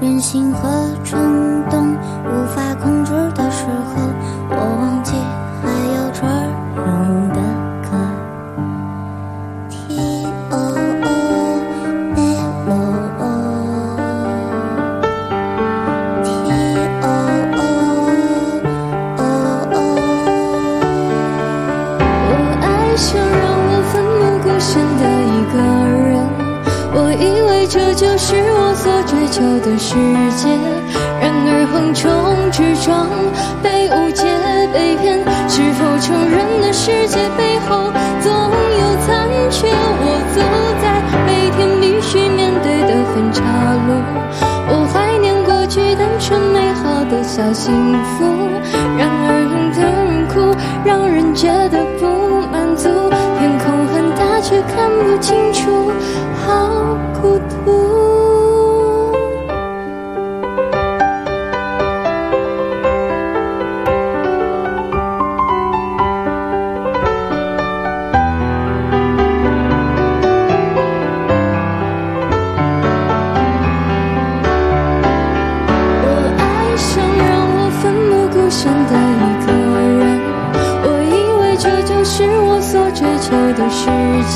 任性和冲动无法这就是我所追求的世界。然而横冲直撞，被误解、被骗，是否成人的世界背后总有残缺？我走在每天必须面对的分岔路，我怀念过去单纯美好的小幸福。然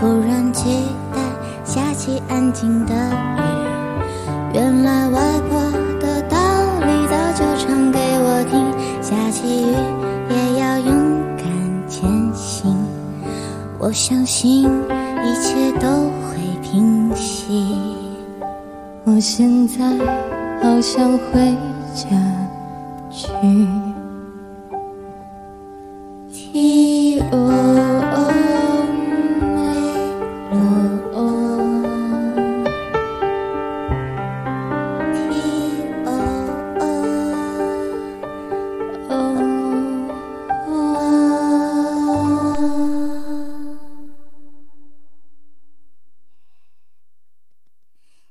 突然期待下起安静的雨。原来外婆的道理早就唱给我听，下起雨也要勇敢前行。我相信一切都会平息。我现在好想回家去。